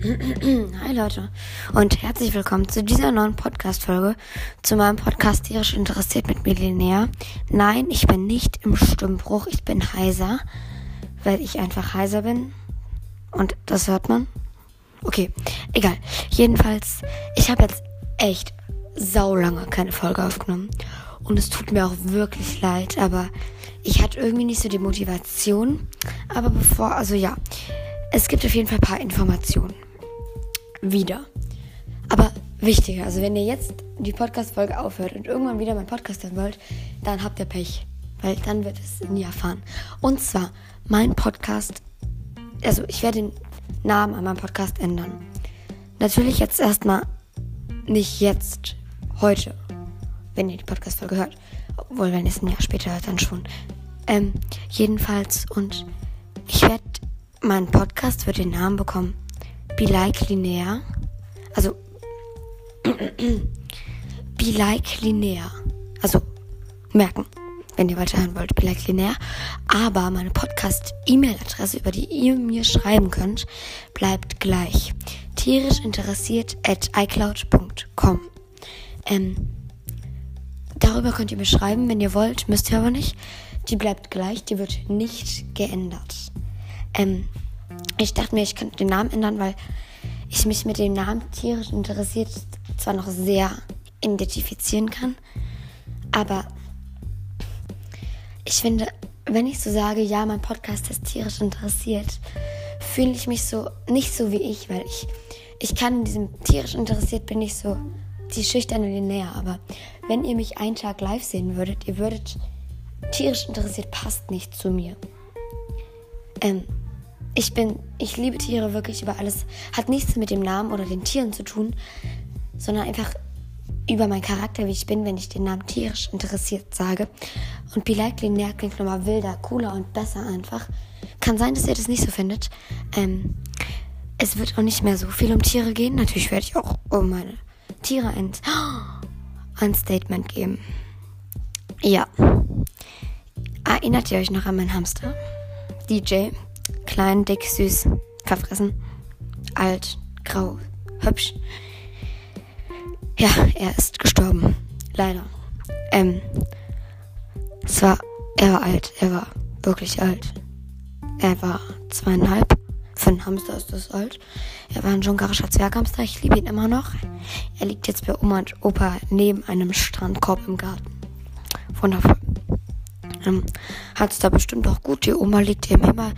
Hi Leute und herzlich willkommen zu dieser neuen Podcast-Folge zu meinem Podcast Tierisch interessiert mit Millinär. Nein, ich bin nicht im Stimmbruch, ich bin heiser, weil ich einfach heiser bin und das hört man. Okay, egal. Jedenfalls, ich habe jetzt echt saulange keine Folge aufgenommen und es tut mir auch wirklich leid, aber ich hatte irgendwie nicht so die Motivation. Aber bevor, also ja, es gibt auf jeden Fall ein paar Informationen. Wieder. Aber wichtiger, also wenn ihr jetzt die Podcast-Folge aufhört und irgendwann wieder meinen Podcast hören wollt, dann habt ihr Pech. Weil dann wird es nie erfahren. Und zwar, mein Podcast, also ich werde den Namen an meinem Podcast ändern. Natürlich jetzt erstmal nicht jetzt, heute, wenn ihr die Podcast-Folge hört. Obwohl, wenn ihr es ein Jahr später hört, dann schon. Ähm, jedenfalls, und ich werde, mein Podcast wird den Namen bekommen. Be Like Linear. Also, Be Like Linear. Also, merken, wenn ihr weiterhören wollt, Be Like Linear. Aber meine Podcast-E-Mail-Adresse, über die ihr mir schreiben könnt, bleibt gleich. Tierisch interessiert at icloud.com. Ähm, darüber könnt ihr mir schreiben, wenn ihr wollt, müsst ihr aber nicht. Die bleibt gleich, die wird nicht geändert. Ähm, ich dachte mir, ich könnte den Namen ändern, weil ich mich mit dem Namen tierisch interessiert zwar noch sehr identifizieren kann, aber ich finde, wenn ich so sage, ja, mein Podcast ist tierisch interessiert, fühle ich mich so nicht so wie ich, weil ich ich kann in diesem tierisch interessiert bin ich so die schüchterne Linnea, aber wenn ihr mich einen Tag live sehen würdet, ihr würdet tierisch interessiert passt nicht zu mir. Ähm, ich bin, ich liebe Tiere wirklich über alles. Hat nichts mit dem Namen oder den Tieren zu tun, sondern einfach über meinen Charakter, wie ich bin, wenn ich den Namen tierisch interessiert sage. Und Be Like Linear klingt nochmal wilder, cooler und besser einfach. Kann sein, dass ihr das nicht so findet. Ähm, es wird auch nicht mehr so viel um Tiere gehen. Natürlich werde ich auch um meine Tiere ein, ein Statement geben. Ja. Erinnert ihr euch noch an meinen Hamster? DJ. Klein, dick, süß, verfressen. Alt, grau, hübsch. Ja, er ist gestorben. Leider. Ähm. Es war. Er war alt. Er war wirklich alt. Er war zweieinhalb. Für einen Hamster ist das alt. Er war ein jungarischer Zwerghamster. Ich liebe ihn immer noch. Er liegt jetzt bei Oma und Opa neben einem Strandkorb im Garten. Wundervoll. Ähm, Hat es da bestimmt auch gut. Die Oma legt ihm immer,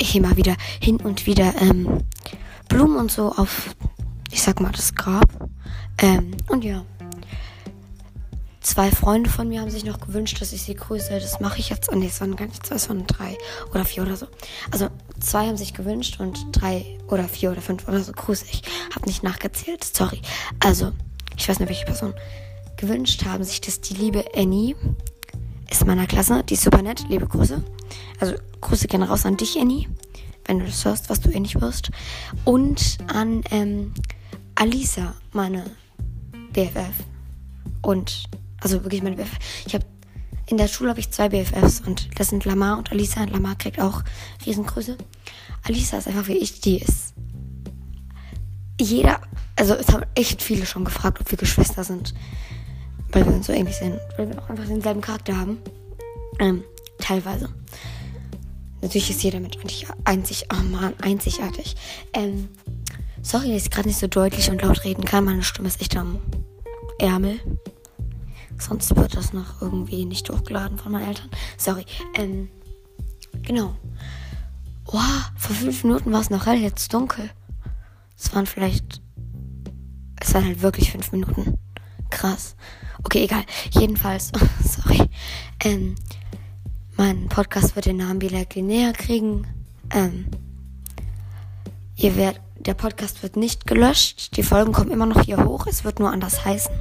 immer wieder hin und wieder ähm, Blumen und so auf, ich sag mal, das Grab. Ähm, und ja. Zwei Freunde von mir haben sich noch gewünscht, dass ich sie grüße. Das mache ich jetzt. Oh, nee, es waren gar nicht zwei, es waren drei oder vier oder so. Also zwei haben sich gewünscht und drei oder vier oder fünf oder so grüße ich. Hab nicht nachgezählt, sorry. Also, ich weiß nicht, welche Person gewünscht haben sich das die liebe Annie ist meiner Klasse. Die ist super nett. Liebe Grüße. Also Grüße gehen raus an dich, Annie, wenn du das hörst, was du eh nicht wirst. Und an ähm, Alisa, meine BFF. Und, also wirklich meine BFF. Ich habe in der Schule habe ich zwei BFFs und das sind Lamar und Alisa. Und Lamar kriegt auch Riesengrüße. Alisa ist einfach wie ich, die ist. Jeder, also es haben echt viele schon gefragt, ob wir Geschwister sind weil wir uns so ähnlich sind, weil wir auch einfach denselben Charakter haben. Ähm, teilweise. Natürlich ist jeder Mensch einzig, oh man, einzigartig. Ähm, sorry, dass ich gerade nicht so deutlich und laut reden kann. Meine Stimme ist echt am Ärmel. Sonst wird das noch irgendwie nicht hochgeladen von meinen Eltern. Sorry. Ähm, genau. Wow, vor fünf Minuten war es noch hell, jetzt dunkel. Es waren vielleicht. Es waren halt wirklich fünf Minuten. Krass. Okay, egal. Jedenfalls, sorry. Ähm, mein Podcast wird den Namen wieder näher kriegen. Ähm, ihr werdet, der Podcast wird nicht gelöscht. Die Folgen kommen immer noch hier hoch. Es wird nur anders heißen.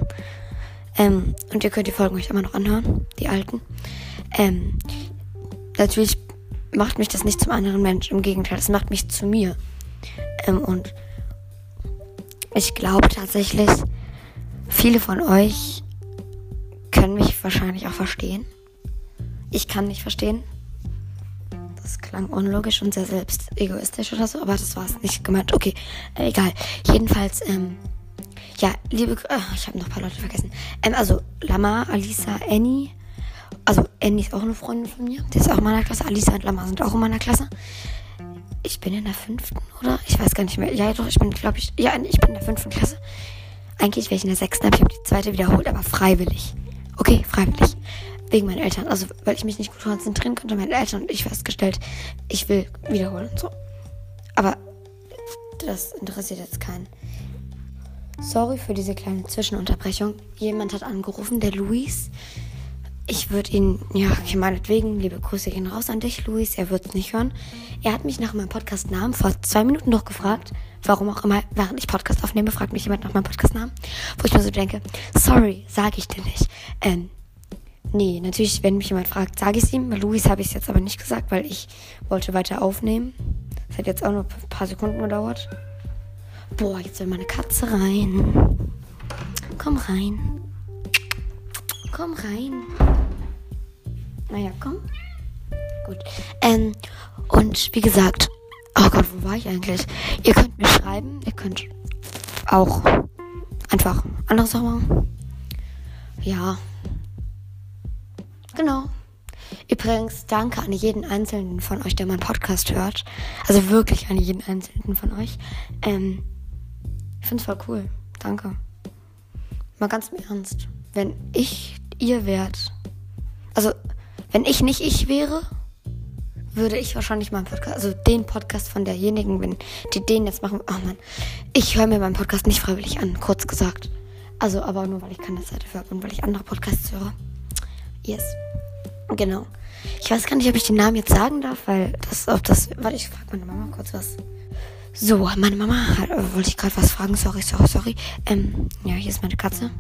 Ähm, und ihr könnt die Folgen euch immer noch anhören, die alten. Ähm, natürlich macht mich das nicht zum anderen Mensch. Im Gegenteil, es macht mich zu mir. Ähm, und ich glaube tatsächlich, viele von euch können mich wahrscheinlich auch verstehen. Ich kann nicht verstehen. Das klang unlogisch und sehr selbst egoistisch oder so, aber das war es nicht gemeint. Okay, äh, egal. Jedenfalls, ähm, ja, liebe, äh, ich habe noch ein paar Leute vergessen. Ähm, also Lama, Alisa, Annie. Also Annie ist auch eine Freundin von mir. Die ist auch in meiner Klasse. Alisa und Lama sind auch in meiner Klasse. Ich bin in der fünften, oder? Ich weiß gar nicht mehr. Ja, doch, ich bin, glaube ich, ja, ich bin in der fünften Klasse. Eigentlich wäre ich in der sechsten, aber ich habe die zweite wiederholt, aber freiwillig. Okay, freiwillig. Wegen meinen Eltern. Also, weil ich mich nicht gut konzentrieren konnte, meine Eltern und ich festgestellt, ich will wiederholen. So. Aber das interessiert jetzt keinen. Sorry für diese kleine Zwischenunterbrechung. Jemand hat angerufen, der Luis. Ich würde ihn, ja, okay, meinetwegen, liebe Grüße gehen raus an dich, Luis. Er wird es nicht hören. Er hat mich nach meinem Podcast-Namen vor zwei Minuten noch gefragt. Warum auch immer, während ich Podcast aufnehme, fragt mich jemand nach meinem Podcast-Namen. Wo ich mir so denke, sorry, sage ich dir nicht. Ähm, Nee, natürlich, wenn mich jemand fragt, sage ich es ihm. Bei Luis habe ich es jetzt aber nicht gesagt, weil ich wollte weiter aufnehmen. Das hat jetzt auch nur ein paar Sekunden gedauert. Boah, jetzt will meine Katze rein. Komm rein. Komm rein. Naja, komm. Gut. Ähm, und wie gesagt, oh Gott, wo war ich eigentlich? Ihr könnt mir schreiben, ihr könnt auch einfach andere Sachen machen. Ja, Genau. Übrigens, danke an jeden einzelnen von euch, der meinen Podcast hört. Also wirklich an jeden einzelnen von euch. Ähm, ich find's voll cool. Danke. Mal ganz im Ernst. Wenn ich ihr wärt, also wenn ich nicht ich wäre, würde ich wahrscheinlich meinen Podcast, also den Podcast von derjenigen, wenn die den jetzt machen, oh Mann, ich höre mir meinen Podcast nicht freiwillig an, kurz gesagt. Also aber nur, weil ich keine Zeit dafür habe und weil ich andere Podcasts höre. Yes. Genau. Ich weiß gar nicht, ob ich den Namen jetzt sagen darf, weil das, ob das. Warte, ich frage meine Mama kurz was. So, meine Mama hat, äh, wollte ich gerade was fragen. Sorry, sorry, sorry. Ähm, ja, hier ist meine Katze.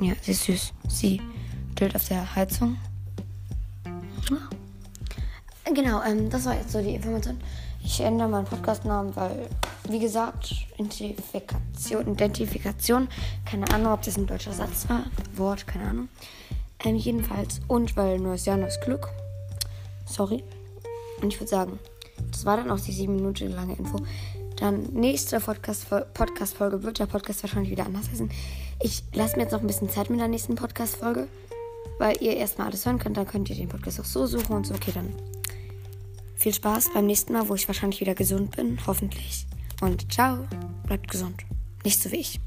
Ja, sie ist süß. Sie chillt auf der Heizung. Ja. Genau, ähm, das war jetzt so die Information. Ich ändere meinen Podcast-Namen, weil, wie gesagt, Identifikation, Identifikation, keine Ahnung, ob das ein deutscher Satz war, Wort, keine Ahnung. Ähm, jedenfalls, und weil neues Jahr, neues Glück. Sorry. Und ich würde sagen, das war dann auch die sieben Minuten lange Info. Dann nächste Podcast-Folge Podcast wird der Podcast wahrscheinlich wieder anders heißen. Ich lasse mir jetzt noch ein bisschen Zeit mit der nächsten Podcast-Folge, weil ihr erstmal alles hören könnt. Dann könnt ihr den Podcast auch so suchen und so. Okay, dann viel Spaß beim nächsten Mal, wo ich wahrscheinlich wieder gesund bin, hoffentlich. Und ciao, bleibt gesund. Nicht so wie ich.